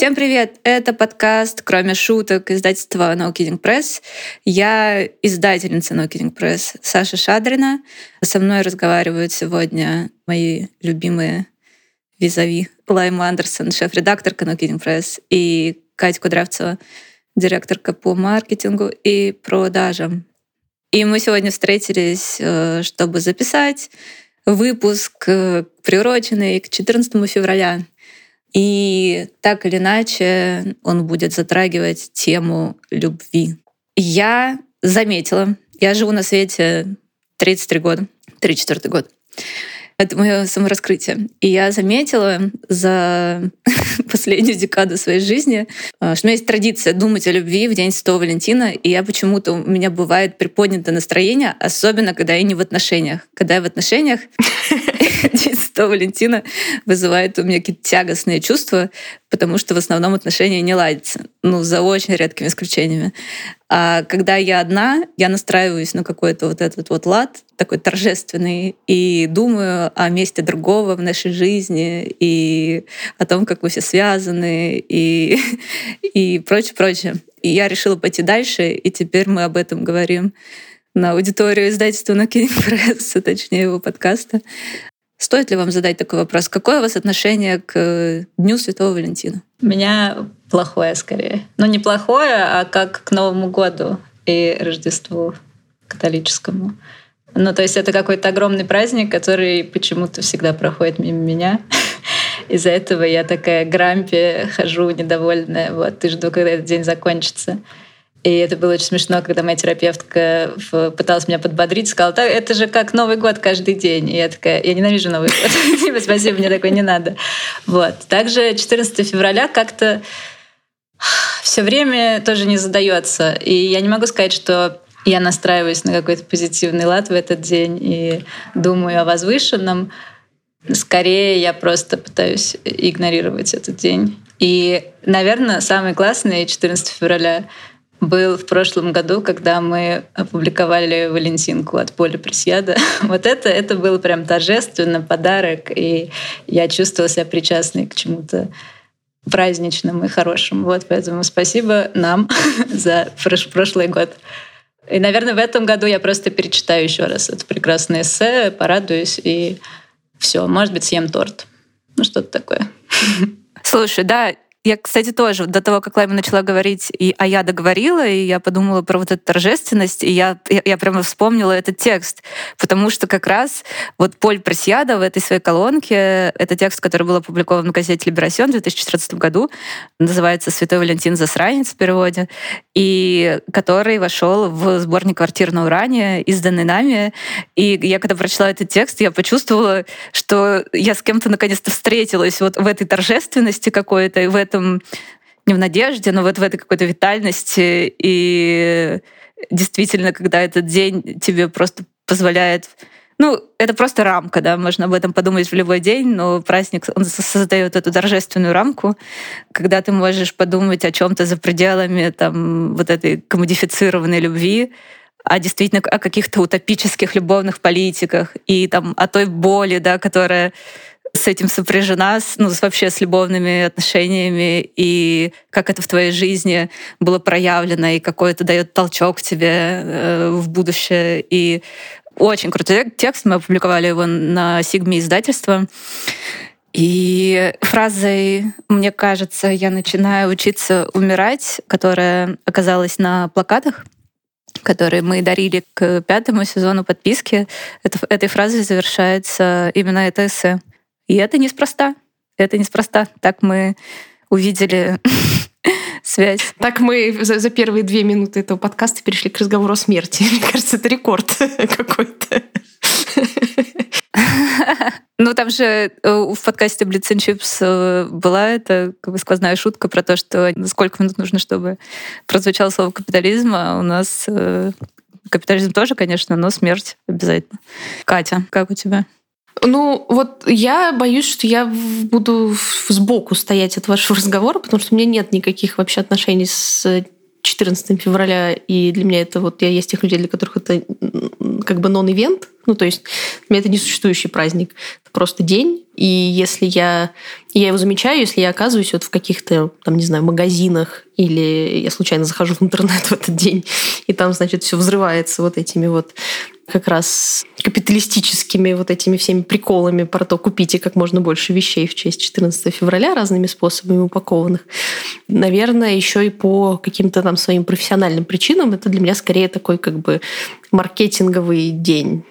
Всем привет! Это подкаст «Кроме шуток» издательства No Kidding Press. Я издательница No Kidding Press Саша Шадрина. Со мной разговаривают сегодня мои любимые визави Лайма Андерсон, шеф-редакторка No Kidding Press, и Катя Кудрявцева, директорка по маркетингу и продажам. И мы сегодня встретились, э, чтобы записать выпуск, э, приуроченный к 14 февраля. И так или иначе он будет затрагивать тему любви. Я заметила, я живу на свете 33 года, 34 год. Это мое самораскрытие. И я заметила за последнюю декаду своей жизни, э, что у меня есть традиция думать о любви в День Святого Валентина, и я почему-то, у меня бывает приподнятое настроение, особенно когда я не в отношениях. Когда я в отношениях, День Валентина вызывает у меня какие-то тягостные чувства, потому что в основном отношения не ладятся. Ну, за очень редкими исключениями. А когда я одна, я настраиваюсь на какой-то вот этот вот лад, такой торжественный, и думаю о месте другого в нашей жизни, и о том, как мы все связаны, и, и прочее, прочее. И я решила пойти дальше, и теперь мы об этом говорим на аудиторию издательства на Press, точнее его подкаста. Стоит ли вам задать такой вопрос? Какое у вас отношение к Дню Святого Валентина? У меня плохое скорее. Ну, не плохое, а как к Новому году и Рождеству католическому. Ну, то есть это какой-то огромный праздник, который почему-то всегда проходит мимо меня. Из-за этого я такая грампи, хожу недовольная, вот, и жду, когда этот день закончится. И это было очень смешно, когда моя терапевтка пыталась меня подбодрить, сказала, так, это же как Новый год каждый день. И я такая, я ненавижу Новый год. Типа, спасибо, мне такое не надо. Вот. Также 14 февраля как-то все время тоже не задается. И я не могу сказать, что я настраиваюсь на какой-то позитивный лад в этот день и думаю о возвышенном. Скорее, я просто пытаюсь игнорировать этот день. И, наверное, самый классный 14 февраля был в прошлом году, когда мы опубликовали Валентинку от Поля Пресьяда. Вот это, это было прям торжественно, подарок, и я чувствовала себя причастной к чему-то праздничному и хорошему. Вот, поэтому спасибо нам за прошлый год. И, наверное, в этом году я просто перечитаю еще раз это прекрасное эссе, порадуюсь и все. Может быть, съем торт. Ну, что-то такое. Слушай, да, я, кстати, тоже до того, как Лайма начала говорить, и, а я договорила, и я подумала про вот эту торжественность, и я, я, я прямо вспомнила этот текст, потому что как раз вот Поль Пресьяда в этой своей колонке, это текст, который был опубликован в газете «Либерасьон» в 2014 году, называется «Святой Валентин Засранец» в переводе, и который вошел в сборник «Квартир на Уране», изданный нами. И я когда прочла этот текст, я почувствовала, что я с кем-то наконец-то встретилась вот в этой торжественности какой-то, в этом не в надежде, но вот в этой какой-то витальности. И действительно, когда этот день тебе просто позволяет ну, это просто рамка, да, можно об этом подумать в любой день, но праздник, он создает эту торжественную рамку, когда ты можешь подумать о чем то за пределами там, вот этой комодифицированной любви, а действительно о каких-то утопических любовных политиках и там о той боли, да, которая с этим сопряжена, ну, вообще с любовными отношениями, и как это в твоей жизни было проявлено, и какой это дает толчок тебе э, в будущее. И очень крутой текст, мы опубликовали его на Сигме издательства. И фразой, мне кажется, я начинаю учиться умирать, которая оказалась на плакатах, которые мы дарили к пятому сезону подписки. Это, этой фразой завершается именно это эссе. И это неспроста. Это неспроста. Так мы увидели связь. Так мы за, за первые две минуты этого подкаста перешли к разговору о смерти. Мне кажется, это рекорд какой-то. Ну, там же э, в подкасте Blitz and Chips была эта как бы сквозная шутка про то, что сколько минут нужно, чтобы прозвучало слово капитализм, а у нас э, капитализм тоже, конечно, но смерть обязательно. Катя, как у тебя? Ну, вот я боюсь, что я буду сбоку стоять от вашего разговора, потому что у меня нет никаких вообще отношений с 14 февраля, и для меня это вот я есть тех людей, для которых это как бы нон-ивент. Ну, то есть для меня это несуществующий праздник. Это просто день. И если я... Я его замечаю, если я оказываюсь вот в каких-то, там, не знаю, магазинах, или я случайно захожу в интернет в этот день, и там, значит, все взрывается вот этими вот как раз капиталистическими вот этими всеми приколами про то, купите как можно больше вещей в честь 14 февраля разными способами упакованных. Наверное, еще и по каким-то там своим профессиональным причинам это для меня скорее такой как бы маркетинговый день.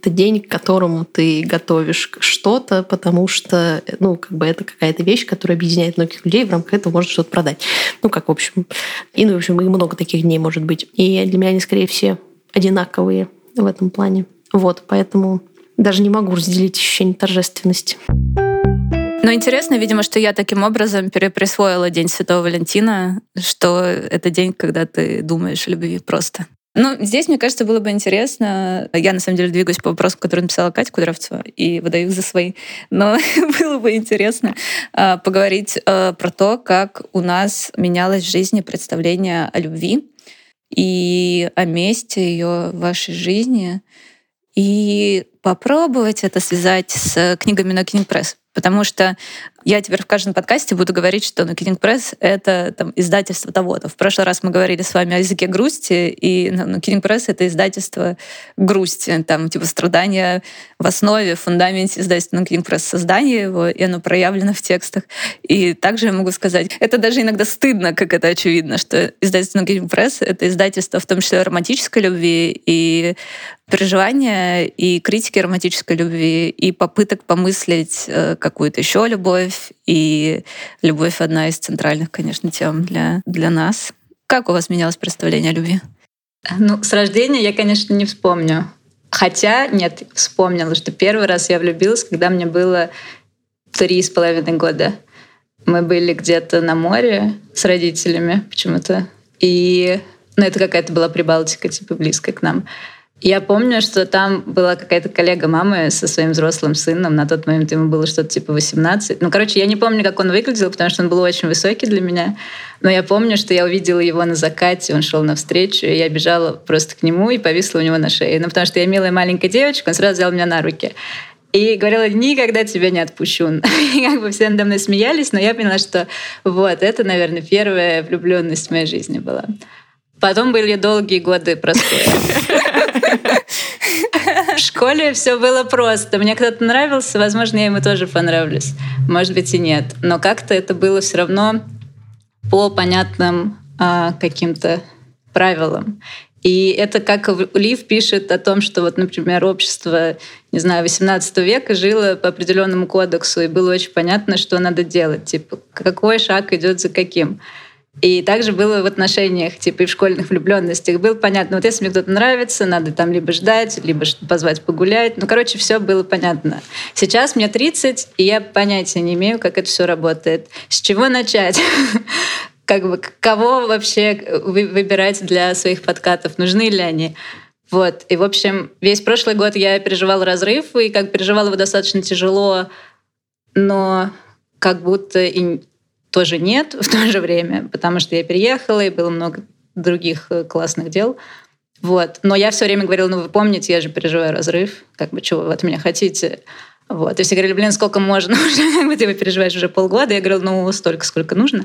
Это день, к которому ты готовишь что-то, потому что, ну, как бы это какая-то вещь, которая объединяет многих людей, в рамках этого может что-то продать. Ну, как, в общем, и, ну, в общем, и много таких дней может быть. И для меня они, скорее, все одинаковые в этом плане. Вот, поэтому даже не могу разделить ощущение торжественности. Но интересно, видимо, что я таким образом переприсвоила День Святого Валентина, что это день, когда ты думаешь о любви просто. Ну, здесь, мне кажется, было бы интересно. Я, на самом деле, двигаюсь по вопросам, которые написала Катя Кудровцева, и выдаю их за свои. Но было бы интересно а, поговорить а, про то, как у нас менялось в жизни представление о любви и о месте ее в вашей жизни, и попробовать это связать с книгами на Кинг Пресс. Потому что я теперь в каждом подкасте буду говорить, что ну, Kidding Press — это там, издательство того-то. В прошлый раз мы говорили с вами о языке грусти, и ну, Kidding Press — это издательство грусти. Там типа страдания в основе, в фундаменте издательства ну, Kidding Press, создание его, и оно проявлено в текстах. И также я могу сказать, это даже иногда стыдно, как это очевидно, что издательство ну, Kidding Press — это издательство в том числе романтической любви и переживания и критики романтической любви, и попыток помыслить э, какую-то еще любовь. И любовь одна из центральных, конечно, тем для, для нас. Как у вас менялось представление о любви? Ну, с рождения я, конечно, не вспомню. Хотя, нет, вспомнила, что первый раз я влюбилась, когда мне было три с половиной года. Мы были где-то на море с родителями почему-то. И ну, это какая-то была Прибалтика, типа близко к нам. Я помню, что там была какая-то коллега мамы со своим взрослым сыном. На тот момент ему было что-то типа 18. Ну, короче, я не помню, как он выглядел, потому что он был очень высокий для меня. Но я помню, что я увидела его на закате, он шел навстречу, и я бежала просто к нему и повисла у него на шее. Ну, потому что я милая маленькая девочка, он сразу взял меня на руки. И говорила, никогда тебя не отпущу. И как бы все надо мной смеялись, но я поняла, что вот, это, наверное, первая влюбленность в моей жизни была. Потом были долгие годы простоя. В школе все было просто. Мне кто-то нравился, возможно, я ему тоже понравлюсь. Может быть и нет. Но как-то это было все равно по понятным а, каким-то правилам. И это как Лив пишет о том, что вот, например, общество, не знаю, 18 века жило по определенному кодексу, и было очень понятно, что надо делать, типа, какой шаг идет за каким. И также было в отношениях, типа и в школьных влюбленностях. Было понятно, вот если мне кто-то нравится, надо там либо ждать, либо позвать погулять. Ну, короче, все было понятно. Сейчас мне 30, и я понятия не имею, как это все работает. С чего начать? Как бы кого вообще выбирать для своих подкатов? Нужны ли они? Вот. И, в общем, весь прошлый год я переживала разрыв, и как переживала его достаточно тяжело, но как будто и тоже нет в то же время, потому что я переехала, и было много других э, классных дел. Вот. Но я все время говорила, ну вы помните, я же переживаю разрыв, как бы чего вы от меня хотите. Вот. И все говорили, блин, сколько можно уже, как бы ты переживаешь уже полгода. Я говорила, ну столько, сколько нужно.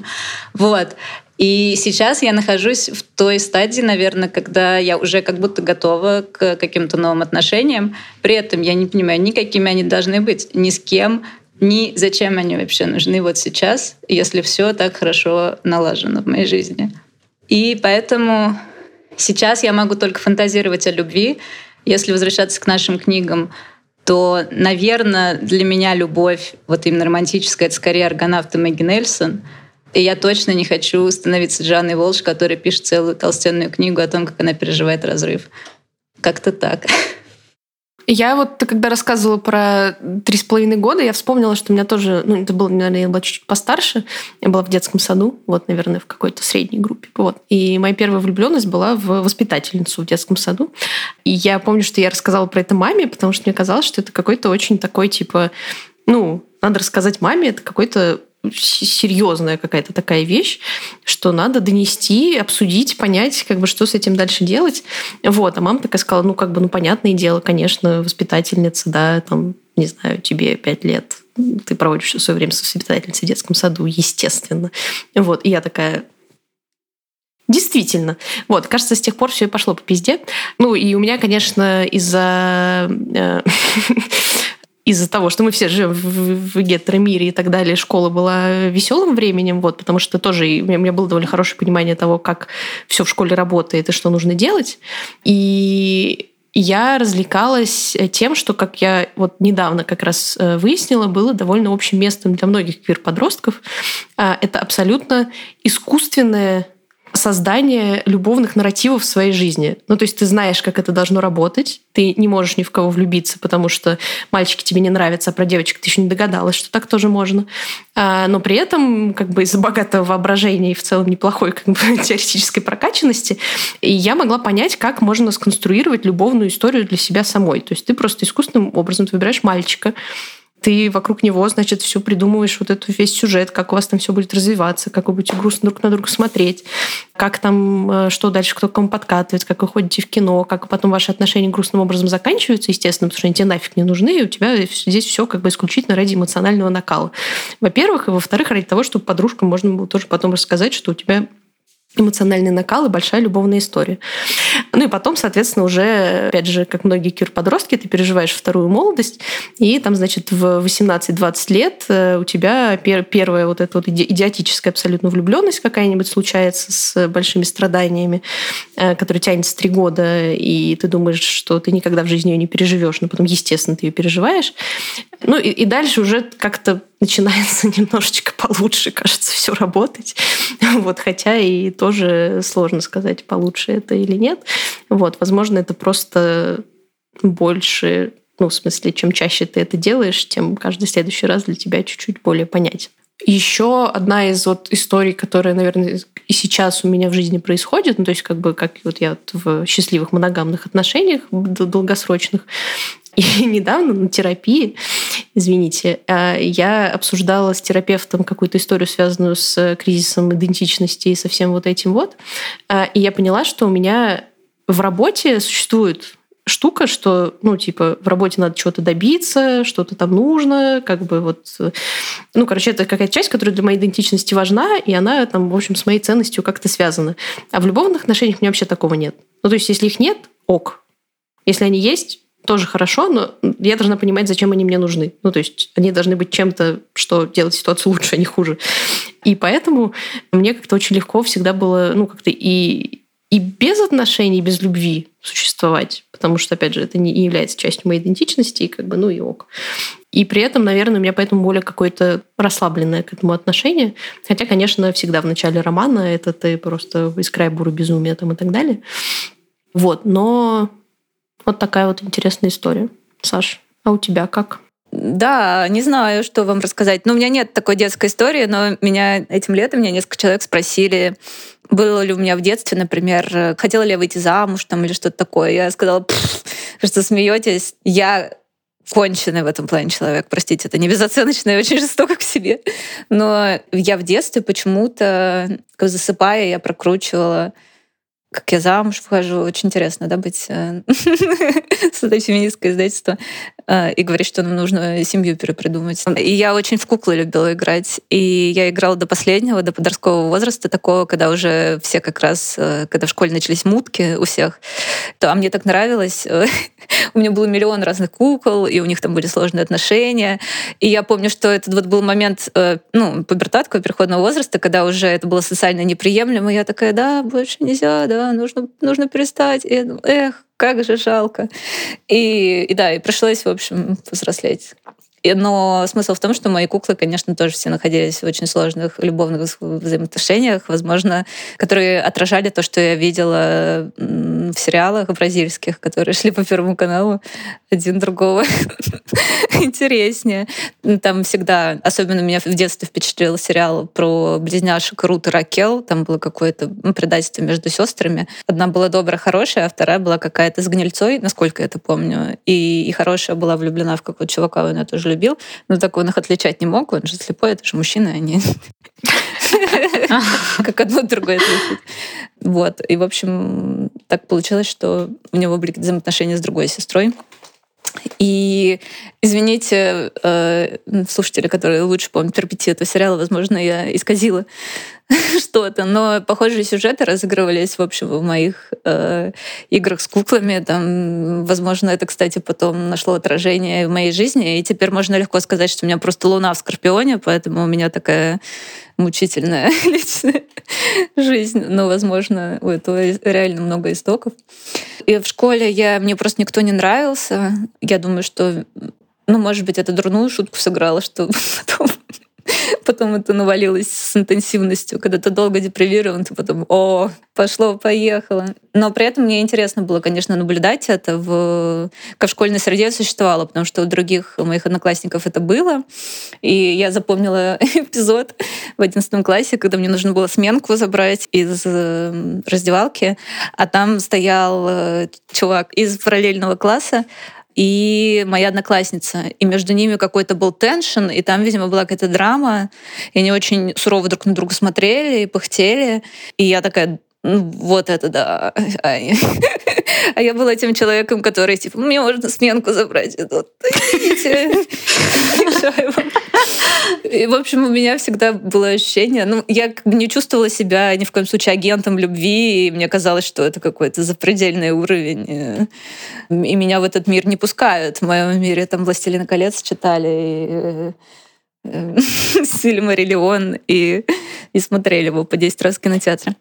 Вот. И сейчас я нахожусь в той стадии, наверное, когда я уже как будто готова к каким-то новым отношениям. При этом я не понимаю, никакими они должны быть, ни с кем, ни зачем они вообще нужны вот сейчас, если все так хорошо налажено в моей жизни. И поэтому сейчас я могу только фантазировать о любви. Если возвращаться к нашим книгам, то, наверное, для меня любовь, вот именно романтическая, это скорее аргонавт и Мэгги Нельсон. И я точно не хочу становиться Жанной Волш, которая пишет целую толстенную книгу о том, как она переживает разрыв. Как-то так. Я вот, когда рассказывала про три с половиной года, я вспомнила, что у меня тоже, ну, это было, наверное, я была чуть-чуть постарше. Я была в детском саду, вот, наверное, в какой-то средней группе. Вот. И моя первая влюбленность была в воспитательницу в детском саду. И я помню, что я рассказала про это маме, потому что мне казалось, что это какой-то очень такой, типа, ну, надо рассказать маме, это какой-то серьезная какая-то такая вещь, что надо донести, обсудить, понять, как бы, что с этим дальше делать. Вот. А мама такая сказала, ну, как бы, ну, понятное дело, конечно, воспитательница, да, там, не знаю, тебе пять лет, ты проводишь все свое время с воспитательницей в детском саду, естественно. Вот. И я такая, Действительно. Вот, кажется, с тех пор все пошло по пизде. Ну, и у меня, конечно, из-за э, из-за того, что мы все живем в, в гетеромире и так далее, школа была веселым временем, вот, потому что тоже у меня, у меня было довольно хорошее понимание того, как все в школе работает и что нужно делать. И я развлекалась тем, что, как я вот недавно как раз э, выяснила, было довольно общим местом для многих квир-подростков. А, это абсолютно искусственное создание любовных нарративов в своей жизни. Ну, то есть ты знаешь, как это должно работать, ты не можешь ни в кого влюбиться, потому что мальчики тебе не нравятся, а про девочек ты еще не догадалась, что так тоже можно. А, но при этом как бы из-за богатого воображения и в целом неплохой как бы, теоретической прокачанности я могла понять, как можно сконструировать любовную историю для себя самой. То есть ты просто искусственным образом выбираешь мальчика, ты вокруг него, значит, все придумываешь, вот этот весь сюжет, как у вас там все будет развиваться, как вы будете грустно друг на друга смотреть, как там, э, что дальше, кто к кому подкатывает, как вы ходите в кино, как потом ваши отношения грустным образом заканчиваются, естественно, потому что они тебе нафиг не нужны, и у тебя здесь все как бы исключительно ради эмоционального накала. Во-первых, и во-вторых, ради того, чтобы подружкам можно было тоже потом рассказать, что у тебя эмоциональный накал и большая любовная история. Ну и потом, соответственно, уже, опять же, как многие кюр-подростки, ты переживаешь вторую молодость, и там, значит, в 18-20 лет э, у тебя пер первая вот эта вот идиотическая абсолютно влюбленность какая-нибудь случается с большими страданиями, э, которая тянется три года, и ты думаешь, что ты никогда в жизни ее не переживешь, но потом, естественно, ты ее переживаешь. Ну и, и дальше уже как-то начинается немножечко получше, кажется, все работать. Вот, хотя и тоже сложно сказать, получше это или нет. Вот, возможно, это просто больше, ну, в смысле, чем чаще ты это делаешь, тем каждый следующий раз для тебя чуть-чуть более понятен. Еще одна из вот историй, которая, наверное, и сейчас у меня в жизни происходит, ну, то есть как бы как вот я вот в счастливых моногамных отношениях долгосрочных, и недавно на терапии, извините, а, я обсуждала с терапевтом какую-то историю, связанную с кризисом идентичности и со всем вот этим вот. А, и я поняла, что у меня в работе существует штука, что, ну, типа, в работе надо чего-то добиться, что-то там нужно, как бы вот... Ну, короче, это какая-то часть, которая для моей идентичности важна, и она там, в общем, с моей ценностью как-то связана. А в любовных отношениях у меня вообще такого нет. Ну, то есть, если их нет, ок. Если они есть, тоже хорошо, но я должна понимать, зачем они мне нужны. Ну, то есть они должны быть чем-то, что делает ситуацию лучше, а не хуже. И поэтому мне как-то очень легко всегда было, ну, как-то и, и без отношений, без любви существовать, потому что, опять же, это не является частью моей идентичности, и как бы, ну и ок. И при этом, наверное, у меня поэтому более какое-то расслабленное к этому отношение. Хотя, конечно, всегда в начале романа это ты просто из края буры безумия там и так далее. Вот, но вот такая вот интересная история. Саш, а у тебя как? Да, не знаю, что вам рассказать. Ну, у меня нет такой детской истории, но меня этим летом меня несколько человек спросили, было ли у меня в детстве, например, хотела ли я выйти замуж там или что-то такое. Я сказала, что смеетесь. Я конченый в этом плане человек, простите, это не безоценочно и очень жестоко к себе. Но я в детстве почему-то, засыпая, я прокручивала как я замуж вхожу. Очень интересно, да, быть э, с этой феминисткой издательства э, и говорить, что нам нужно семью перепридумать. И я очень в куклы любила играть. И я играла до последнего, до подросткового возраста, такого, когда уже все как раз, э, когда в школе начались мутки у всех, то а мне так нравилось. у меня был миллион разных кукол, и у них там были сложные отношения. И я помню, что этот вот был момент, ну, пубертатского переходного возраста, когда уже это было социально неприемлемо. И я такая, да, больше нельзя, да, нужно, нужно перестать. И эх, как же жалко. И, и да, и пришлось, в общем, взрослеть. Но смысл в том, что мои куклы, конечно, тоже все находились в очень сложных любовных взаимоотношениях, возможно, которые отражали то, что я видела в сериалах бразильских, которые шли по Первому каналу, один другого интереснее. Там всегда, особенно меня в детстве впечатлил сериал про близняшек Рут и Ракел. Там было какое-то ну, предательство между сестрами. Одна была добрая, хорошая, а вторая была какая-то с гнильцой, насколько я это помню. И, и хорошая была влюблена в какого-то чувака, она тоже любил, но так он их отличать не мог, он же слепой, это же мужчина, они как одно другое отличить. Вот. И, в общем, так получилось, что у него были взаимоотношения с другой сестрой. И извините, э, слушатели, которые лучше помнят перипетии этого сериала, возможно, я исказила что-то, но похожие сюжеты разыгрывались, в общем, в моих э, играх с куклами. Там, возможно, это, кстати, потом нашло отражение в моей жизни, и теперь можно легко сказать, что у меня просто луна в Скорпионе, поэтому у меня такая мучительная личная жизнь, но, возможно, у этого реально много истоков. И в школе я, мне просто никто не нравился. Я думаю, что, ну, может быть, это дурную шутку сыграла, что потом Потом это навалилось с интенсивностью, когда ты долго депривирован, ты потом, о, пошло, поехало. Но при этом мне интересно было, конечно, наблюдать это в, как в школьной среде существовало, потому что у других моих одноклассников это было. И я запомнила эпизод в 11 классе, когда мне нужно было сменку забрать из э, раздевалки, а там стоял э, чувак из параллельного класса, и моя одноклассница. И между ними какой-то был теншн, и там, видимо, была какая-то драма. И они очень сурово друг на друга смотрели и пыхтели. И я такая, вот это да. А я была тем человеком, который, типа, мне можно сменку забрать. Идите, И, в общем, у меня всегда было ощущение, ну, я не чувствовала себя ни в коем случае агентом любви, и мне казалось, что это какой-то запредельный уровень. И меня в этот мир не пускают. В моем мире там «Властелина колец» читали, и э, Сильмариллион и, и смотрели его по 10 раз в кинотеатре.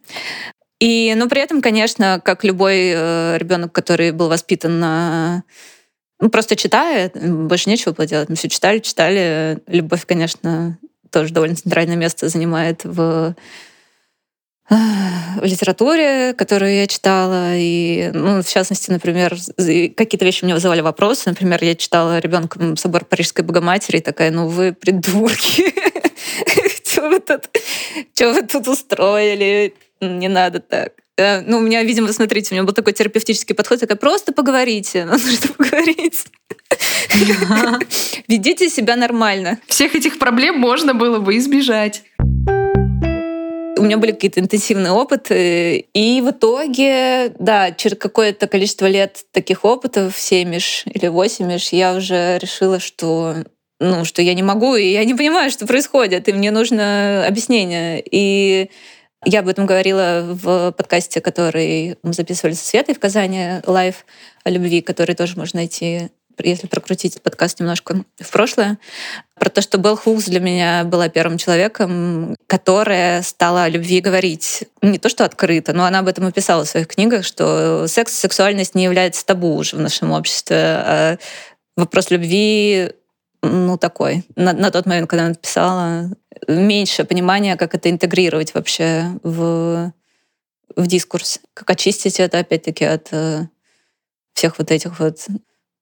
И, но при этом, конечно, как любой э, ребенок, который был воспитан ну, просто читая, больше нечего было делать. Мы все читали, читали. Любовь, конечно, тоже довольно центральное место занимает в э, в литературе, которую я читала, и, ну, в частности, например, какие-то вещи мне вызывали вопросы. Например, я читала ребенком собор Парижской Богоматери, и такая, ну вы придурки, что вы тут устроили? Не надо так. Э, ну, у меня, видимо, смотрите, у меня был такой терапевтический подход, такая, просто поговорите, нужно поговорить. Ведите себя нормально. Всех этих проблем можно было бы избежать. У меня были какие-то интенсивные опыты, и в итоге, да, через какое-то количество лет таких опытов, 7 или 8 я уже решила, что ну, что я не могу, и я не понимаю, что происходит, и мне нужно объяснение. И я об этом говорила в подкасте, который мы записывали со Светой в Казани, live о любви, который тоже можно найти если прокрутить подкаст немножко в прошлое, про то, что Белл Хукс для меня была первым человеком, которая стала о любви говорить. Не то, что открыто, но она об этом и писала в своих книгах, что секс, сексуальность не является табу уже в нашем обществе. А вопрос любви ну, такой. На, на тот момент, когда она писала, меньше понимания, как это интегрировать вообще в, в дискурс. Как очистить это, опять-таки, от э, всех вот этих вот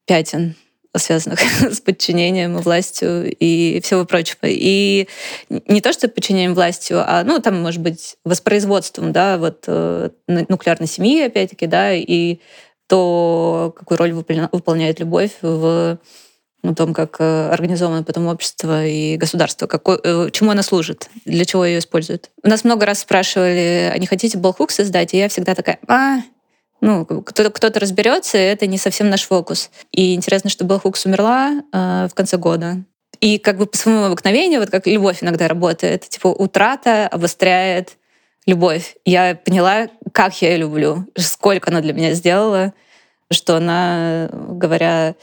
пятен, связанных с подчинением властью и всего прочего. И не то, что подчинением властью, а, ну, там, может быть, воспроизводством, да, вот э, нуклеарной семьи, опять-таки, да, и то, какую роль выполняет любовь в о том, как э, организовано потом общество и государство, какой, э, чему она служит, для чего ее используют. У нас много раз спрашивали, а не хотите Болхук создать? И я всегда такая, а, ну, кто-то, кто-то разберется, это не совсем наш фокус. И интересно, что Белхукс умерла э, в конце года. И как бы по своему обыкновению, вот как любовь иногда работает, типа утрата обостряет любовь. Я поняла, как я ее люблю, сколько она для меня сделала, что она, говоря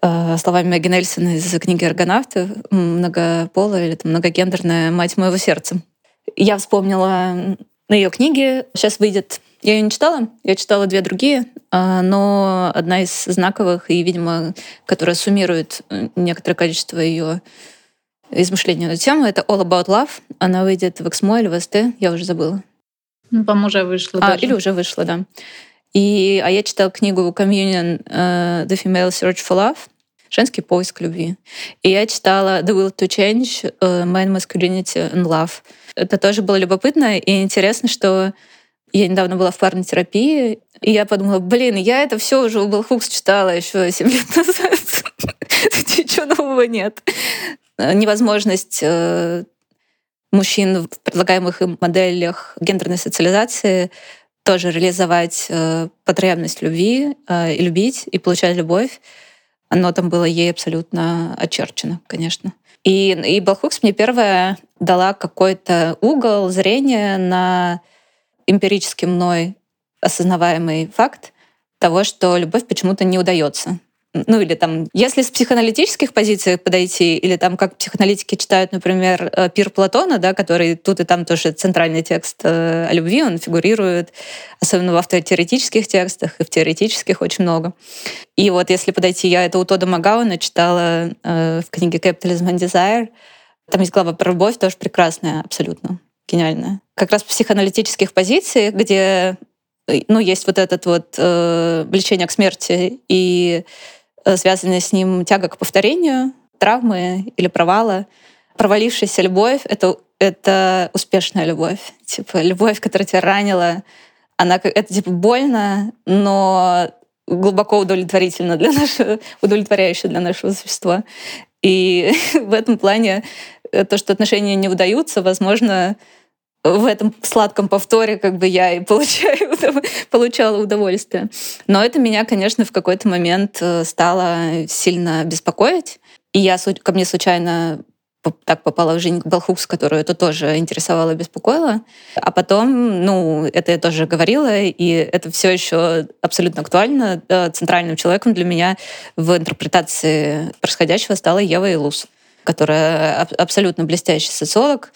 словами Мэгги Нельсон из книги «Аргонавты», многополая или там, многогендерная мать моего сердца. Я вспомнила на ее книге. Сейчас выйдет... Я ее не читала, я читала две другие, а, но одна из знаковых и, видимо, которая суммирует э, некоторое количество ее измышлений на эту тему, это All About Love. Она выйдет в Эксмо или в СТ, я уже забыла. Ну, по-моему, уже вышла. А, или уже вышла, да. И, а я читала книгу Communion uh, The Female Search for Love, женский поиск любви. И я читала The Will to Change, uh, Man, Masculinity and Love. Это тоже было любопытно и интересно, что Я недавно была в парной терапии, и я подумала, блин, я это все уже у Белл Хукс читала еще 7 лет назад. Ничего нового нет. Невозможность э, мужчин в предлагаемых им моделях гендерной социализации тоже реализовать э, потребность любви э, и любить, и получать любовь. Оно там было ей абсолютно очерчено, конечно. И, и Балхукс мне первая дала какой-то угол зрения на эмпирически мной осознаваемый факт того, что любовь почему-то не удается ну или там, если с психоаналитических позиций подойти, или там как психоаналитики читают, например, э, пир Платона, да, который тут и там тоже центральный текст э, о любви, он фигурирует, особенно в автотеоретических текстах, и в теоретических очень много. И вот если подойти, я это у Тода Магауна читала э, в книге «Capitalism and Desire», там есть глава про любовь, тоже прекрасная, абсолютно гениальная. Как раз психоаналитических позициях, где ну, есть вот этот вот э, влечение к смерти и связанная с ним тяга к повторению, травмы или провала. Провалившаяся любовь — это, это успешная любовь. Типа любовь, которая тебя ранила, она это типа больно, но глубоко удовлетворительно для нашего, удовлетворяюще для нашего существа. И в этом плане э, то, что отношения не удаются, возможно, в этом сладком повторе как бы я и получаю, получала удовольствие. Но это меня, конечно, в какой-то момент э, стало сильно беспокоить. И я ко мне случайно так попала в жизнь Белхукс, которую это тоже интересовало беспокоило. А потом, ну, это я тоже говорила, и это все еще абсолютно актуально. Центральным человеком для меня в интерпретации происходящего стала Ева Илус, которая абсолютно блестящий социолог,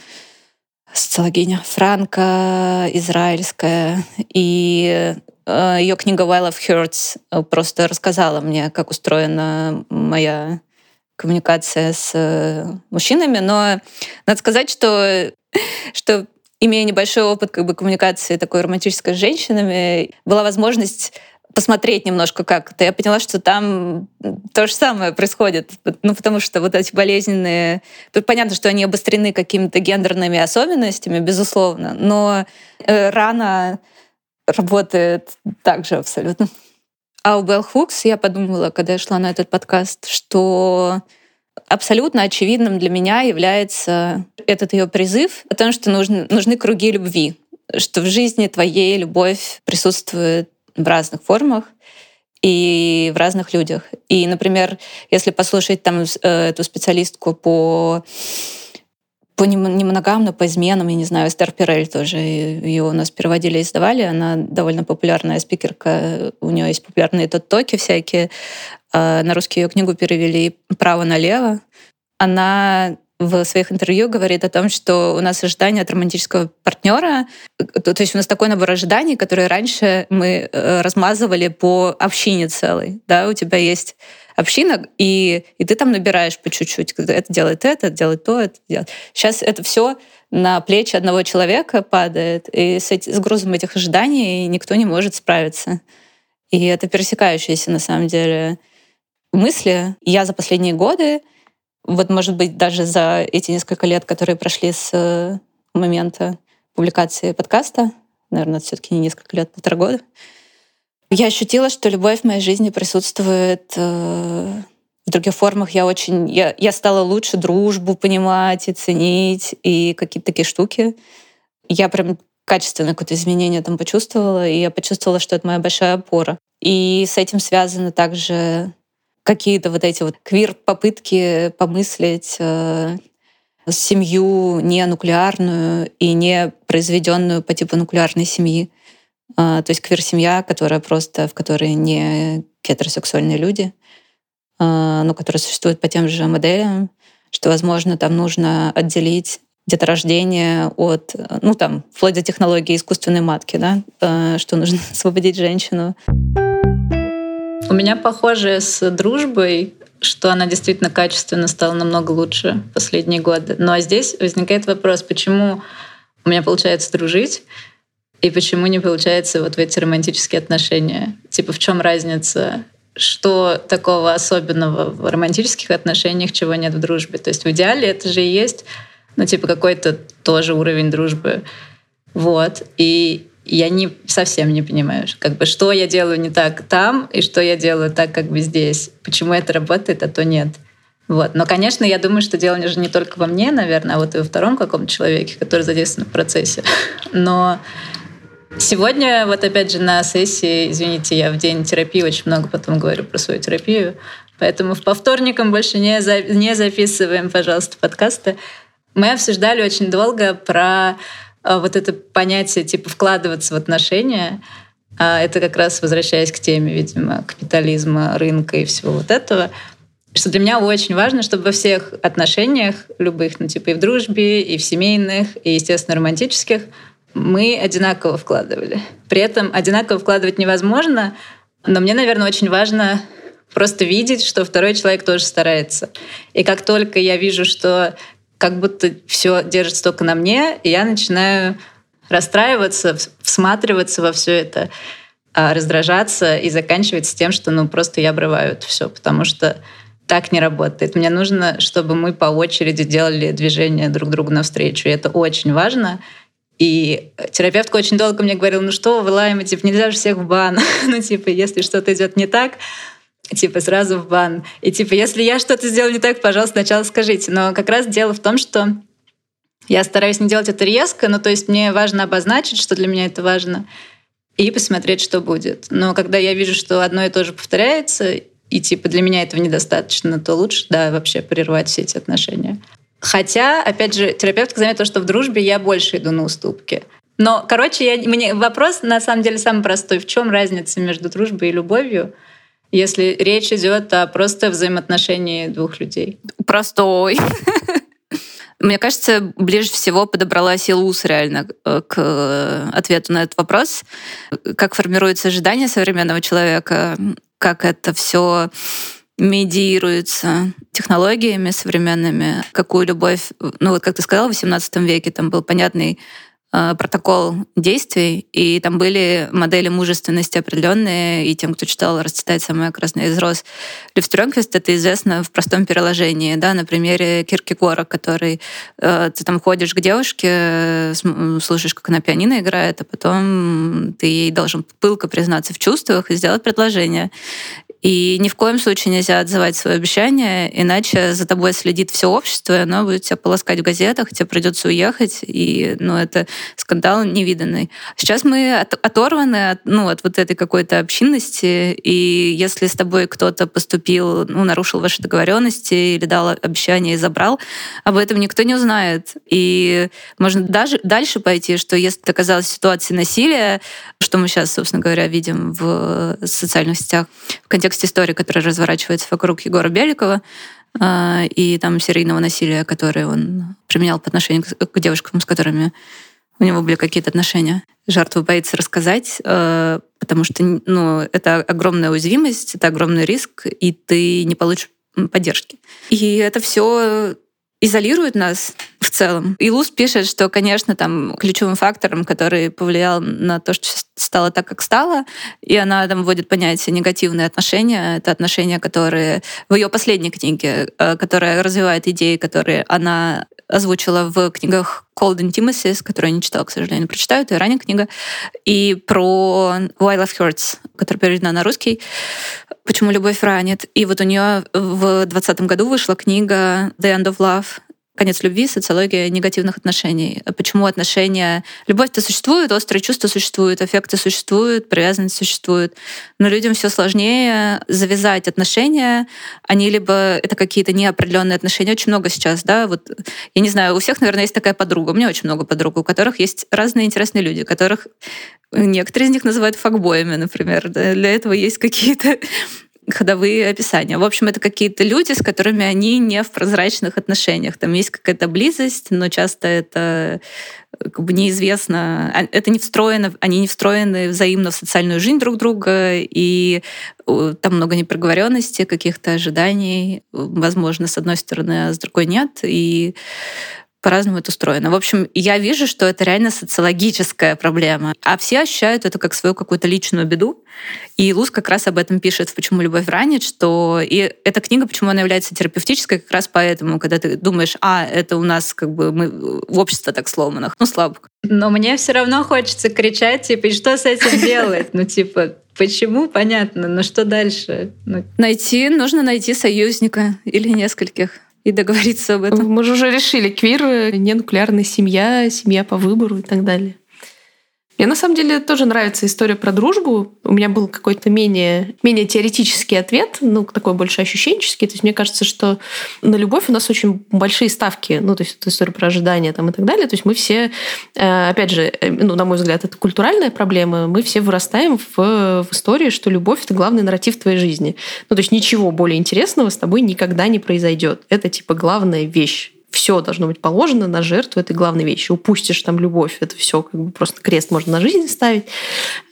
социологиня Франко, израильская. И э, ее книга «While of Hurts» просто рассказала мне, как устроена моя коммуникация с э, мужчинами. Но надо сказать, что, что имея небольшой опыт как бы, коммуникации такой романтической с женщинами, была возможность посмотреть немножко как это. Я поняла, что там то же самое происходит. Ну, потому что вот эти болезненные... Понятно, что они обострены какими-то гендерными особенностями, безусловно, но э, рана работает также абсолютно. А у Белл Хукс я подумала, когда я шла на этот подкаст, что абсолютно очевидным для меня является этот ее призыв о том, что нужны, нужны круги любви, что в жизни твоей любовь присутствует в разных формах и в разных людях. И, например, если послушать там э, эту специалистку по по немногам, но по изменам, я не знаю, Эстер Пирель тоже, ее у нас переводили и издавали, она довольно популярная спикерка, у нее есть популярные тот-токи всякие, а на русский ее книгу перевели «Право налево». Она в своих интервью говорит о том, что у нас ожидания от романтического партнера, то, есть у нас такой набор ожиданий, которые раньше мы э, размазывали по общине целой. Да, у тебя есть община, и, и ты там набираешь по чуть-чуть. Это делает это, это делает то, это делает. Сейчас это все на плечи одного человека падает, и с, эти, с грузом этих ожиданий никто не может справиться. И это пересекающиеся на самом деле мысли. Я за последние годы вот, может быть, даже за эти несколько лет, которые прошли с э, момента публикации подкаста, наверное, все-таки не несколько лет, полтора года, я ощутила, что любовь в моей жизни присутствует э, в других формах. Я очень, я, я стала лучше дружбу понимать и ценить, и какие-то такие штуки. Я прям качественное какое-то изменение там почувствовала, и я почувствовала, что это моя большая опора. И с этим связано также какие-то вот эти вот квир-попытки помыслить э, семью не нуклеарную и не произведенную по типу нуклеарной семьи. Э, то есть квир-семья, которая просто, в которой не гетеросексуальные люди, э, но которая существует по тем же моделям, что, возможно, там нужно отделить деторождение от, ну там, вплоть до технологии искусственной матки, да, э, что нужно освободить женщину. У меня похоже с дружбой, что она действительно качественно стала намного лучше в последние годы. Но здесь возникает вопрос, почему у меня получается дружить, и почему не получается вот в эти романтические отношения? Типа в чем разница? Что такого особенного в романтических отношениях, чего нет в дружбе? То есть в идеале это же и есть, ну, типа какой-то тоже уровень дружбы. Вот. И я не совсем не понимаю, как бы, что я делаю не так там и что я делаю так, как бы здесь. Почему это работает, а то нет. Вот. Но, конечно, я думаю, что дело же не только во мне, наверное, а вот и во втором каком-то человеке, который задействован в процессе. Но сегодня, вот опять же, на сессии, извините, я в день терапии очень много потом говорю про свою терапию, поэтому по вторникам больше не, за, не записываем, пожалуйста, подкасты. Мы обсуждали очень долго про вот это понятие типа вкладываться в отношения, а, это как раз возвращаясь к теме, видимо, капитализма, рынка и всего вот этого, что для меня очень важно, чтобы во всех отношениях, любых, ну типа и в дружбе, и в семейных, и, естественно, романтических, мы одинаково вкладывали. При этом одинаково вкладывать невозможно, но мне, наверное, очень важно просто видеть, что второй человек тоже старается. И как только я вижу, что как будто все держится только на мне, и я начинаю расстраиваться, всматриваться во все это, а, раздражаться и заканчивать с тем, что ну просто я обрываю это все, потому что так не работает. Мне нужно, чтобы мы по очереди делали движение друг другу навстречу. И это очень важно. И терапевтка очень долго мне говорила, ну что вы, Лайма, типа, нельзя же всех в бан. ну, типа, если что-то идет не так, типа сразу в бан. И типа, если я что-то сделал не так, пожалуйста, сначала скажите. Но как раз дело в том, что я стараюсь не делать это резко, но то есть мне важно обозначить, что для меня это важно, и посмотреть, что будет. Но когда я вижу, что одно и то же повторяется, и типа для меня этого недостаточно, то лучше, да, вообще прервать все эти отношения. Хотя, опять же, терапевтка заметила, что в дружбе я больше иду на уступки. Но, короче, я, мне вопрос на самом деле самый простой. В чем разница между дружбой и любовью? Если речь идет о просто взаимоотношении двух людей? Простой. Мне кажется, ближе всего подобралась Илус реально э, к э, ответу на этот вопрос. Как формируется ожидание современного человека, как это все медиируется технологиями современными, какую любовь, ну вот как ты сказал, в XVIII веке там был понятный протокол действий, и там были модели мужественности определенные, и тем, кто читал «Расцветает самая красная из роз», Лев Стрёнквист, это известно в простом переложении, да, на примере Киркегора, который э, ты там ходишь к девушке, слушаешь, как она пианино играет, а потом ты ей должен пылко признаться в чувствах и сделать предложение. И ни в коем случае нельзя отзывать свои обещания, иначе за тобой следит все общество, и оно будет тебя полоскать в газетах, тебе придется уехать, и ну, это скандал невиданный. Сейчас мы от, оторваны от, ну, от вот этой какой-то общинности, и если с тобой кто-то поступил, ну, нарушил ваши договоренности или дал обещание и забрал, об этом никто не узнает. И можно даже дальше пойти, что если ты оказалась в ситуации насилия, что мы сейчас, собственно говоря, видим в социальных сетях, в контексте контексте истории, которая разворачивается вокруг Егора Беликова, а, и там серийного насилия, которое он применял по отношению к девушкам, с которыми у него были какие-то отношения. Жертва боится рассказать, а, потому что ну, это огромная уязвимость, это огромный риск, и ты не получишь поддержки. И это все изолирует нас в целом. И Луз пишет, что, конечно, там ключевым фактором, который повлиял на то, что стало так, как стало, и она там вводит понятие негативные отношения. Это отношения, которые в ее последней книге, э, которая развивает идеи, которые она озвучила в книгах Cold Intimacies, которую я не читала, к сожалению, прочитаю, это ранняя книга, и про Why Love Hurts, которая переведена на русский, почему любовь ранит. И вот у нее в 2020 году вышла книга The End of Love, Конец любви, социология негативных отношений. Почему отношения... Любовь-то существует, острые чувства существуют, аффекты существуют, привязанность существует. Но людям все сложнее завязать отношения. Они либо это какие-то неопределенные отношения. Очень много сейчас, да, вот я не знаю, у всех, наверное, есть такая подруга. У меня очень много подруг, у которых есть разные интересные люди, которых некоторые из них называют факбоями, например. Для этого есть какие-то ходовые описания. В общем, это какие-то люди, с которыми они не в прозрачных отношениях. Там есть какая-то близость, но часто это э, как бы неизвестно, а, это не встроено, они не встроены взаимно в социальную жизнь друг друга, и там много непроговоренности, каких-то ожиданий, возможно, с одной стороны, а с другой нет. И по-разному это устроено. В общем, я вижу, что это реально социологическая проблема, а все ощущают это как свою какую-то личную беду. И Луз как раз об этом пишет «Почему любовь ранит», что и эта книга, почему она является терапевтической, как раз поэтому, когда ты думаешь, а, это у нас как бы мы в обществе так сломанных, ну, слабо. Но мне все равно хочется кричать, типа, и что с этим делать? Ну, типа, Почему? Понятно, но что дальше? Ну... Найти, нужно найти союзника или нескольких и договориться об этом. Мы же уже решили, квир, ненуклеарная семья, семья по выбору и так далее. Мне на самом деле тоже нравится история про дружбу. У меня был какой-то менее, менее теоретический ответ, ну, такой больше ощущенческий. То есть мне кажется, что на любовь у нас очень большие ставки. Ну, то есть это история про ожидания там и так далее. То есть мы все, э, опять же, э, ну, на мой взгляд, это культуральная проблема. Мы все вырастаем в, в истории, что любовь — это главный нарратив твоей жизни. Ну, то есть ничего более интересного с тобой никогда не произойдет. Это, типа, главная вещь все должно быть положено на жертву этой главной вещи. Упустишь там любовь, это все как бы просто крест можно на жизнь ставить,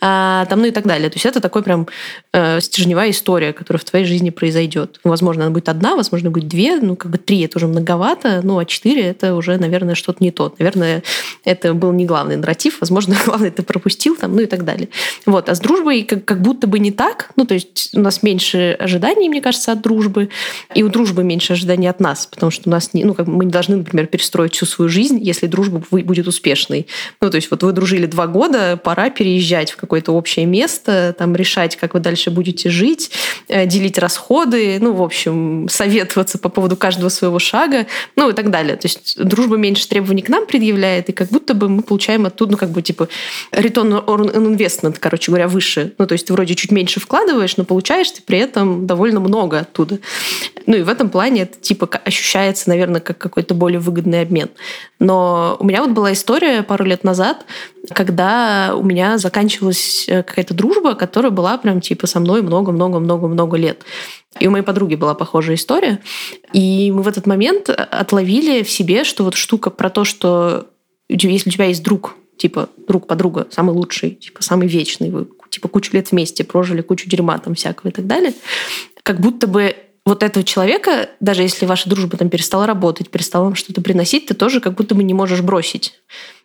а, там, ну и так далее. То есть это такой прям э, стержневая история, которая в твоей жизни произойдет. Возможно, она будет одна, возможно, будет две, ну как бы три это уже многовато, ну а четыре это уже, наверное, что-то не то. Наверное, это был не главный нарратив, возможно, главное ты пропустил там, ну и так далее. Вот. А с дружбой как, как будто бы не так, ну то есть у нас меньше ожиданий, мне кажется, от дружбы, и у дружбы меньше ожиданий от нас, потому что у нас не, ну как мы должны, например, перестроить всю свою жизнь, если дружба будет успешной. Ну, то есть вот вы дружили два года, пора переезжать в какое-то общее место, там решать, как вы дальше будете жить, э, делить расходы, ну, в общем, советоваться по поводу каждого своего шага, ну и так далее. То есть дружба меньше требований к нам предъявляет, и как будто бы мы получаем оттуда, ну, как бы, типа, return on investment, короче говоря, выше. Ну, то есть ты вроде чуть меньше вкладываешь, но получаешь ты при этом довольно много оттуда. Ну, и в этом плане это, типа, ощущается, наверное, как какой какой-то более выгодный обмен. Но у меня вот была история пару лет назад, когда у меня заканчивалась э, какая-то дружба, которая была прям типа со мной много-много-много-много лет. И у моей подруги была похожая история. И мы в этот момент отловили в себе, что вот штука про то, что если у тебя есть друг, типа друг, подруга, самый лучший, типа самый вечный, вы типа кучу лет вместе прожили, кучу дерьма там всякого и так далее, как будто бы вот этого человека, даже если ваша дружба там перестала работать, перестала вам что-то приносить, ты тоже как будто бы не можешь бросить.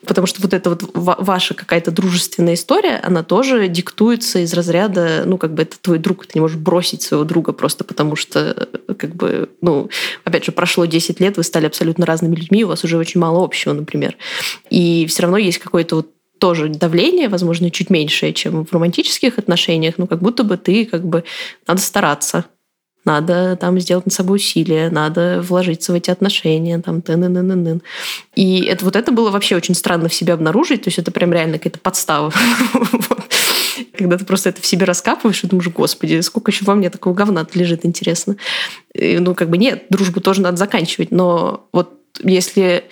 Потому что вот эта вот ваша какая-то дружественная история, она тоже диктуется из разряда, ну, как бы это твой друг, ты не можешь бросить своего друга просто потому что, как бы, ну, опять же, прошло 10 лет, вы стали абсолютно разными людьми, у вас уже очень мало общего, например. И все равно есть какое-то вот тоже давление, возможно, чуть меньшее, чем в романтических отношениях, но как будто бы ты как бы надо стараться, надо там сделать над собой усилия, надо вложиться в эти отношения, там, т -н -н -н -н. И это, вот это было вообще очень странно в себе обнаружить, то есть это прям реально какая-то подстава. Когда ты просто это в себе раскапываешь и думаешь, господи, сколько еще во мне такого говна лежит, интересно. Ну, как бы нет, дружбу тоже надо заканчивать, но вот если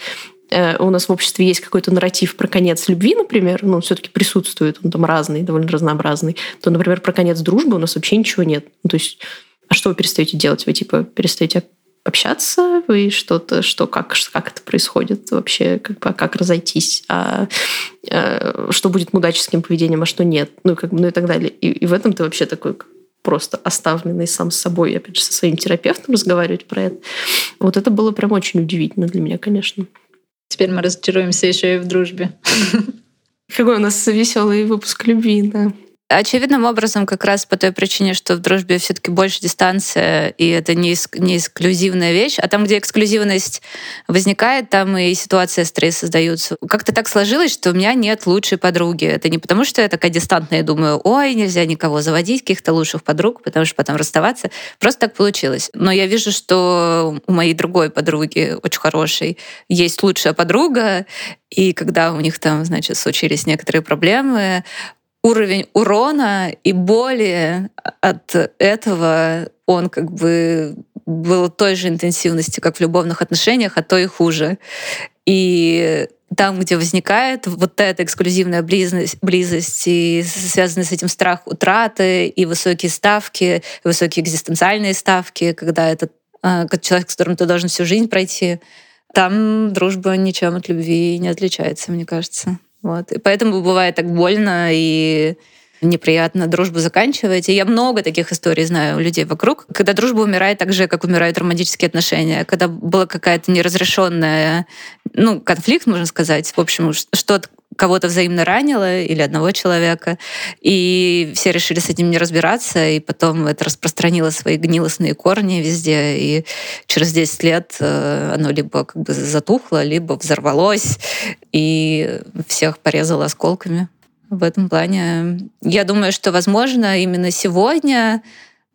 э, у нас в обществе есть какой-то нарратив про конец любви, например, ну, все-таки присутствует, он там разный, довольно разнообразный, то, например, про конец дружбы у нас вообще ничего нет. Ну, то есть а что вы перестаете делать? Вы типа перестаете общаться, вы что-то, что как, как это происходит вообще, как бы, а как разойтись, а, а что будет мудаческим поведением, а что нет, ну, как бы, ну и так далее. И, и в этом ты вообще такой просто оставленный сам с собой, опять же, со своим терапевтом разговаривать про это. Вот это было прям очень удивительно для меня, конечно. Теперь мы разочаруемся еще и в дружбе. Какой у нас веселый выпуск любви, да. Очевидным образом как раз по той причине, что в дружбе все таки больше дистанция, и это не, эск- не эксклюзивная вещь, а там, где эксклюзивность возникает, там и ситуация стресса создаются. Как-то так сложилось, что у меня нет лучшей подруги. Это не потому, что я такая дистантная и думаю, ой, нельзя никого заводить, каких-то лучших подруг, потому что потом расставаться. Просто так получилось. Но я вижу, что у моей другой подруги, очень хорошей, есть лучшая подруга, и когда у них там, значит, случились некоторые проблемы, уровень урона и боли от этого, он как бы был той же интенсивности, как в любовных отношениях, а то и хуже. И там, где возникает вот эта эксклюзивная близость, близость и связанный с этим страх утраты, и высокие ставки, и высокие экзистенциальные ставки, когда это э, человек, с которым ты должен всю жизнь пройти, там дружба ничем от любви не отличается, мне кажется. Вот. И поэтому бывает так больно и неприятно дружбу заканчивать. И я много таких историй знаю у людей вокруг, когда дружба умирает так же, как умирают романтические отношения, когда была какая-то неразрешенная, ну, конфликт, можно сказать, в общем, что-то кого-то взаимно ранило или одного человека, и все решили с этим не разбираться, и потом это распространило свои гнилостные корни везде, и через 10 лет э, оно либо как бы затухло, либо взорвалось, и всех порезало осколками. В этом плане я думаю, что, возможно, именно сегодня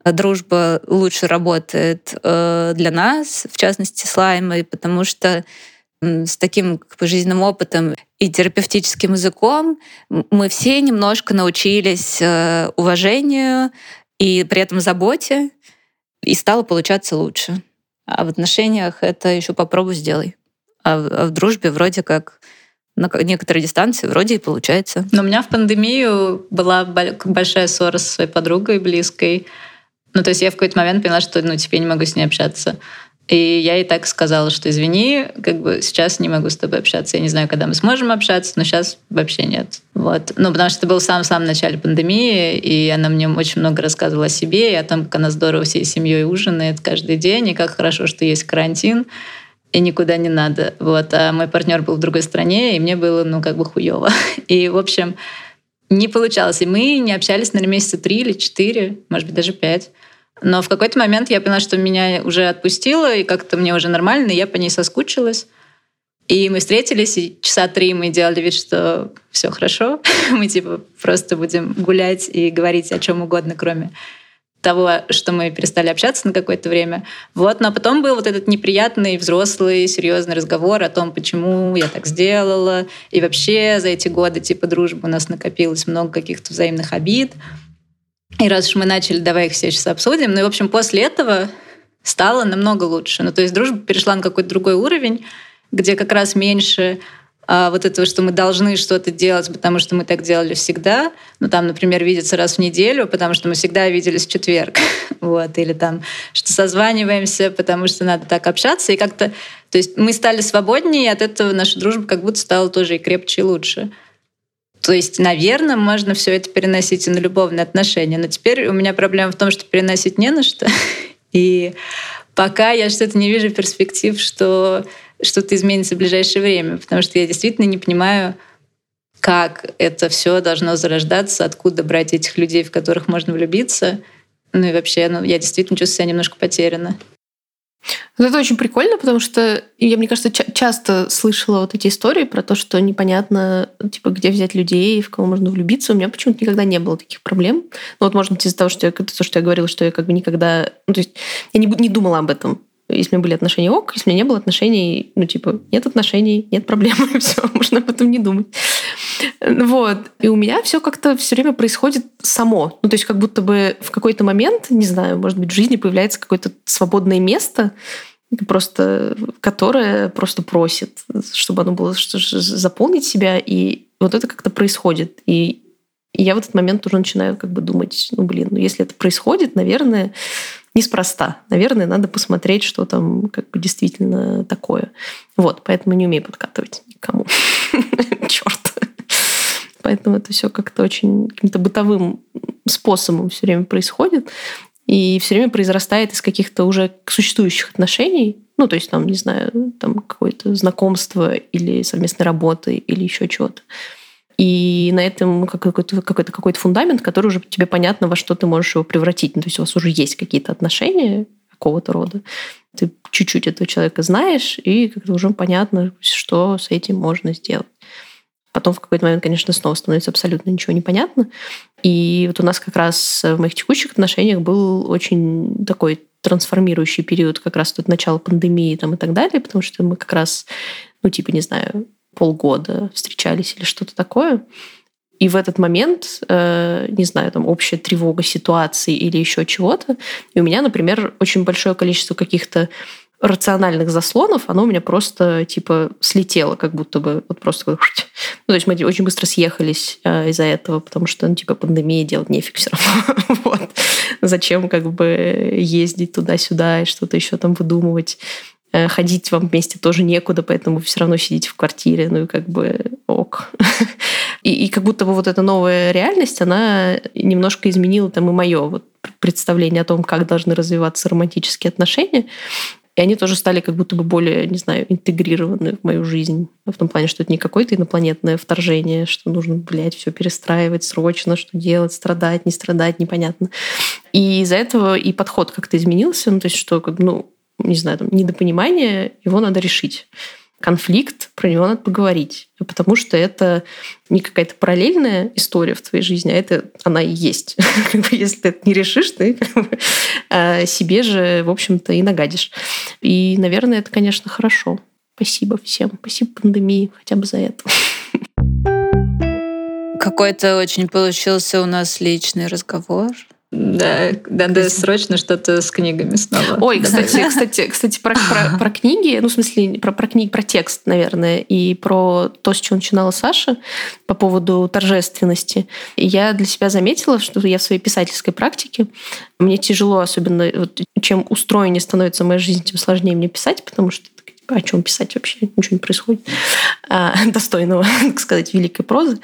дружба лучше работает э, для нас, в частности, с Лаймой, потому что с таким как бы, жизненным опытом и терапевтическим языком мы все немножко научились э, уважению и при этом заботе, и стало получаться лучше. А в отношениях это еще попробуй сделай. А в, а в дружбе вроде как на некоторой дистанции вроде и получается. Но у меня в пандемию была большая ссора со своей подругой близкой. Ну, то есть я в какой-то момент поняла, что ну, теперь не могу с ней общаться. И я ей так сказала, что извини, как бы сейчас не могу с тобой общаться. Я не знаю, когда мы сможем общаться, но сейчас вообще нет. Вот. Ну, потому что это был в самом-самом начале пандемии, и она мне очень много рассказывала о себе и о том, как она здорово всей семьей ужинает каждый день, и как хорошо, что есть карантин и никуда не надо. Вот. А мой партнер был в другой стране, и мне было, ну, как бы хуево. И, в общем, не получалось. И мы не общались, наверное, месяца три или четыре, может быть, даже пять. Но в какой-то момент я поняла, что меня уже отпустило, и как-то мне уже нормально, и я по ней соскучилась. И мы встретились, и часа три мы делали вид, что все хорошо. мы типа просто будем гулять и говорить о чем угодно, кроме того, что мы перестали общаться на какое-то время. Вот, но потом был вот этот неприятный, взрослый, серьезный разговор о том, почему я так сделала. И вообще за эти годы типа дружбы у нас накопилось много каких-то взаимных обид. И раз уж мы начали, давай их все сейчас обсудим. Ну и, в общем, после этого стало намного лучше. Ну, то есть дружба перешла на какой-то другой уровень, где как раз меньше а, вот этого, что мы должны что-то делать, потому что мы так делали всегда. Ну, там, например, видеться раз в неделю, потому что мы всегда виделись в четверг. вот. Или там, что созваниваемся, потому что надо так общаться. И как-то... То есть мы стали свободнее, и от этого наша дружба как будто стала тоже и крепче, и лучше. То есть, наверное, можно все это переносить и на любовные отношения. Но теперь у меня проблема в том, что переносить не на что. И пока я что-то не вижу перспектив, что что-то изменится в ближайшее время, потому что я действительно не понимаю, как это все должно зарождаться, откуда брать этих людей, в которых можно влюбиться. Ну и вообще, ну, я действительно чувствую себя немножко потеряна. Это очень прикольно, потому что я, мне кажется, ча- часто слышала вот эти истории про то, что непонятно, типа, где взять людей, в кого можно влюбиться. У меня почему-то никогда не было таких проблем. Ну вот, может быть, из-за того, что я, то, что я говорила, что я как бы никогда... Ну, то есть я не, не думала об этом. Если у меня были отношения ок, если у меня не было отношений, ну, типа, нет отношений, нет проблем, все, можно об этом не думать. Вот. И у меня все как-то все время происходит само. Ну, то есть как будто бы в какой-то момент, не знаю, может быть, в жизни появляется какое-то свободное место, просто которое просто просит, чтобы оно было что, заполнить себя, и вот это как-то происходит. И я в этот момент уже начинаю как бы думать, ну, блин, ну, если это происходит, наверное, неспроста. Наверное, надо посмотреть, что там как бы действительно такое. Вот, поэтому не умею подкатывать никому. Черт. Поэтому это все как-то очень каким-то бытовым способом все время происходит. И все время произрастает из каких-то уже существующих отношений. Ну, то есть, там, не знаю, там какое-то знакомство или совместной работы или еще чего-то. И на этом какой-то какой какой фундамент, который уже тебе понятно, во что ты можешь его превратить. Ну, то есть у вас уже есть какие-то отношения какого-то рода. Ты чуть-чуть этого человека знаешь, и как-то уже понятно, что с этим можно сделать. Потом в какой-то момент, конечно, снова становится абсолютно ничего не понятно. И вот у нас как раз в моих текущих отношениях был очень такой трансформирующий период, как раз тут начало пандемии там, и так далее, потому что мы как раз, ну, типа, не знаю, полгода встречались или что-то такое. И в этот момент, э, не знаю, там общая тревога ситуации или еще чего-то. И у меня, например, очень большое количество каких-то рациональных заслонов, оно у меня просто типа слетело, как будто бы вот просто ну, то есть мы очень быстро съехались э, из-за этого, потому что ну, типа пандемия делать нефиг все равно. вот. Зачем как бы ездить туда-сюда и что-то еще там выдумывать? Э, ходить вам вместе тоже некуда, поэтому все равно сидите в квартире, ну и как бы ок. И, и как будто бы вот эта новая реальность, она немножко изменила там и мое вот представление о том, как должны развиваться романтические отношения. И они тоже стали как будто бы более, не знаю, интегрированы в мою жизнь. В том плане, что это не какое-то инопланетное вторжение, что нужно, блядь, все перестраивать срочно, что делать, страдать, не страдать, непонятно. И из-за этого и подход как-то изменился. Ну, то есть, что, ну, не знаю, там, недопонимание, его надо решить конфликт, про него надо поговорить. Потому что это не какая-то параллельная история в твоей жизни, а это она и есть. Если ты это не решишь, ты а, себе же, в общем-то, и нагадишь. И, наверное, это, конечно, хорошо. Спасибо всем. Спасибо пандемии хотя бы за это. Какой-то очень получился у нас личный разговор. Да, надо есть... срочно что-то с книгами снова. Ой, кстати, кстати, кстати, про, про, про книги, ну, в смысле, про, про книги, про текст, наверное, и про то, с чего начинала Саша по поводу торжественности. Я для себя заметила, что я в своей писательской практике, мне тяжело, особенно вот, чем устроеннее становится моя жизнь, тем сложнее мне писать, потому что о чем писать вообще, ничего не происходит, а, достойного, так сказать, великой прозы.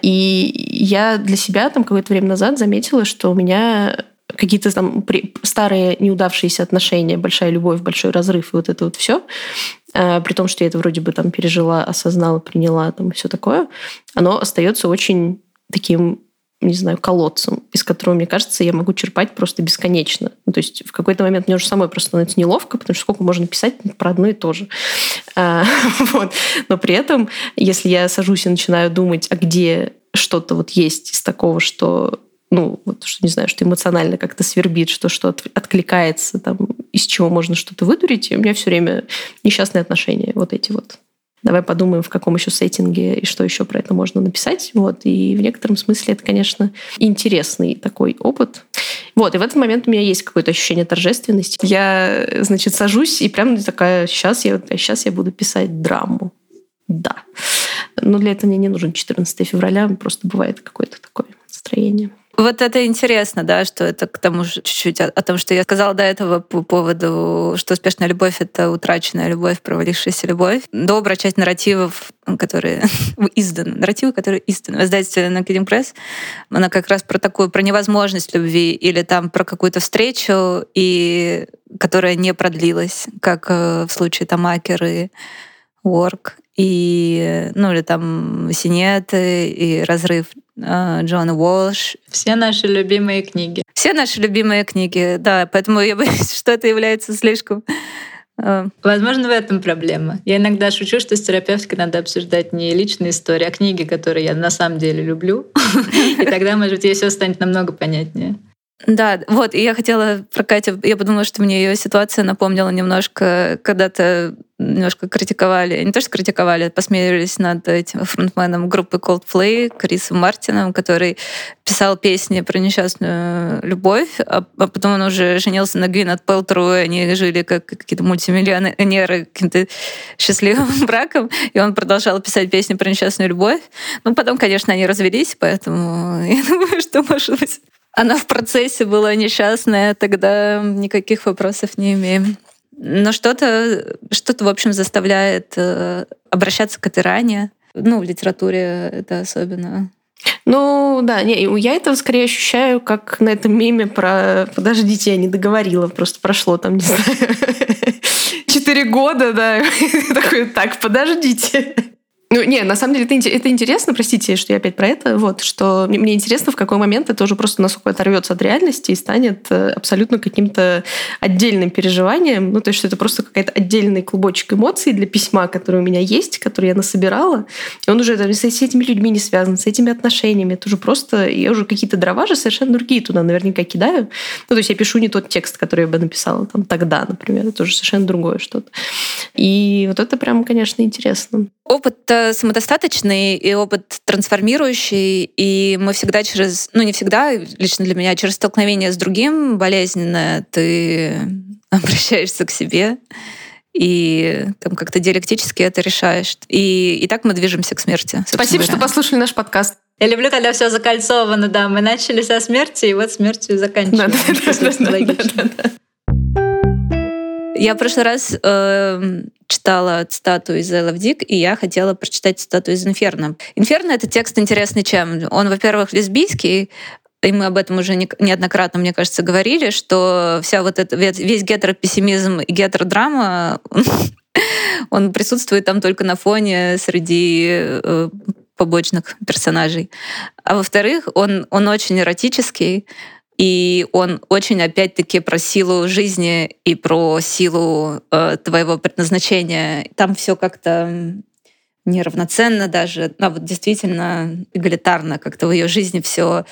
И я для себя там какое-то время назад заметила, что у меня какие-то там старые неудавшиеся отношения, большая любовь, большой разрыв и вот это вот все, а, при том, что я это вроде бы там пережила, осознала, приняла там все такое, оно остается очень таким не знаю, колодцем, из которого, мне кажется, я могу черпать просто бесконечно. Ну, то есть в какой-то момент мне уже самой просто становится неловко, потому что сколько можно писать про одно и то же. А, вот. Но при этом, если я сажусь и начинаю думать, а где что-то вот есть из такого, что ну, вот, что, не знаю, что эмоционально как-то свербит, что что откликается, там, из чего можно что-то выдурить, у меня все время несчастные отношения, вот эти вот. Давай подумаем, в каком еще сеттинге и что еще про это можно написать. Вот. И в некотором смысле это, конечно, интересный такой опыт. Вот, и в этот момент у меня есть какое-то ощущение торжественности. Я, значит, сажусь и прям такая, сейчас я, сейчас я буду писать драму. Да. Но для этого мне не нужен 14 февраля, просто бывает какое-то такое настроение. Вот это интересно, да, что это к тому же чуть-чуть о, о том, что я сказала до этого по поводу, что успешная любовь — это утраченная любовь, провалившаяся любовь. Добрая часть нарративов, которые изданы, нарративы, которые изданы в издательстве на Press, она как раз про такую, про невозможность любви или там про какую-то встречу, и которая не продлилась, как э, в случае Тамакер и Work, и, ну, или там Синеты, и разрыв Джона Уолш. Все наши любимые книги. Все наши любимые книги, да. Поэтому я боюсь, что это является слишком а, Возможно, в этом проблема. Я иногда шучу, что с терапевткой надо обсуждать не личные истории, а книги, которые я на самом деле люблю. И тогда, может быть, ей все станет намного понятнее. Да, вот, и я хотела про Катю, я подумала, что мне ее ситуация напомнила немножко, когда-то немножко критиковали, не то что критиковали, посмеялись над этим фронтменом группы Coldplay, Крисом Мартином, который писал песни про несчастную любовь, а, а потом он уже женился на Гвинет Пелтру, и они жили как какие-то мультимиллионеры каким-то счастливым браком, и он продолжал писать песни про несчастную любовь. Ну, потом, конечно, они развелись, поэтому я думаю, что, может быть, она в процессе была несчастная, тогда никаких вопросов не имеем. Но что-то, что-то, в общем, заставляет э, обращаться к этой ране. Ну, в литературе это особенно ну, да, не, я это скорее ощущаю, как на этом меме про «Подождите, я не договорила, просто прошло там, не знаю, четыре года, да». Такой, так, подождите. Ну, не, на самом деле это, это интересно, простите, что я опять про это, вот, что мне интересно, в какой момент это уже просто насколько оторвется от реальности и станет э, абсолютно каким-то отдельным переживанием, ну, то есть что это просто какая-то отдельный клубочек эмоций для письма, который у меня есть, который я насобирала, и он уже там, с, с этими людьми не связан, с этими отношениями, это уже просто, я уже какие-то дрова же совершенно другие туда наверняка кидаю, ну, то есть я пишу не тот текст, который я бы написала там тогда, например, это уже совершенно другое что-то. И вот это прям, конечно, интересно. Опыт самодостаточный и опыт трансформирующий, и мы всегда через, ну не всегда, лично для меня, через столкновение с другим болезненное ты обращаешься к себе и там как-то диалектически это решаешь. И, и так мы движемся к смерти. Спасибо, говоря. что послушали наш подкаст. Я люблю, когда все закольцовано, да. Мы начали со смерти, и вот смертью заканчиваем. Да, да, да, да, да, да, да. Я в прошлый раз э, читала цитату из Love Dick, и я хотела прочитать цитату из Инферно. Инферно — это текст интересный чем? Он, во-первых, лесбийский, и мы об этом уже неоднократно, мне кажется, говорили, что вся вот это, весь гетеропессимизм и гетеродрама, он присутствует там только на фоне среди э, побочных персонажей. А во-вторых, он, он очень эротический, и он очень, опять-таки, про силу жизни и про силу э, твоего предназначения. Там все как-то неравноценно даже, а вот действительно эгалитарно как-то в ее жизни все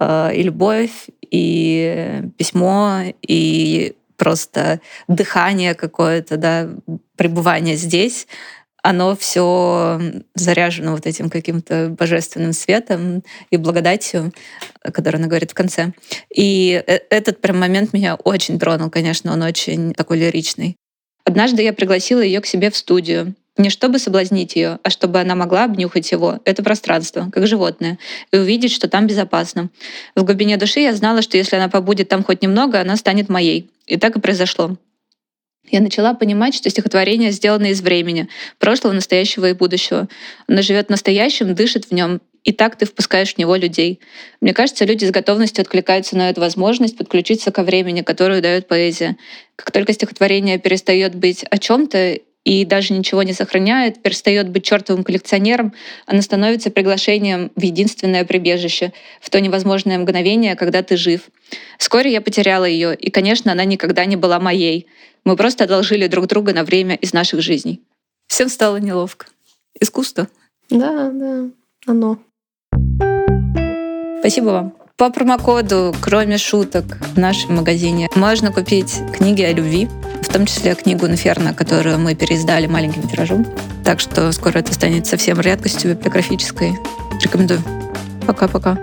э, и любовь, и письмо, и просто дыхание какое-то, да, пребывание здесь оно все заряжено вот этим каким-то божественным светом и благодатью, который она говорит в конце. И э, этот прям момент меня очень тронул, конечно, он очень такой лиричный. Однажды я пригласила ее к себе в студию. Не чтобы соблазнить ее, а чтобы она могла обнюхать его, это пространство, как животное, и увидеть, что там безопасно. В глубине души я знала, что если она побудет там хоть немного, она станет моей. И так и произошло я начала понимать, что стихотворение сделано из времени, прошлого, настоящего и будущего. Оно живет в настоящем, дышит в нем, и так ты впускаешь в него людей. Мне кажется, люди с готовностью откликаются на эту возможность подключиться ко времени, которую дает поэзия. Как только стихотворение перестает быть о чем-то и даже ничего не сохраняет, перестает быть чертовым коллекционером, оно становится приглашением в единственное прибежище, в то невозможное мгновение, когда ты жив. Вскоре я потеряла ее, и, конечно, она никогда не была моей. Мы просто одолжили друг друга на время из наших жизней. Всем стало неловко. Искусство. Да, да, оно. Спасибо вам. По промокоду, кроме шуток, в нашем магазине можно купить книги о любви, в том числе книгу «Инферно», которую мы переиздали маленьким тиражом. Так что скоро это станет совсем редкостью библиографической. Рекомендую. Пока-пока.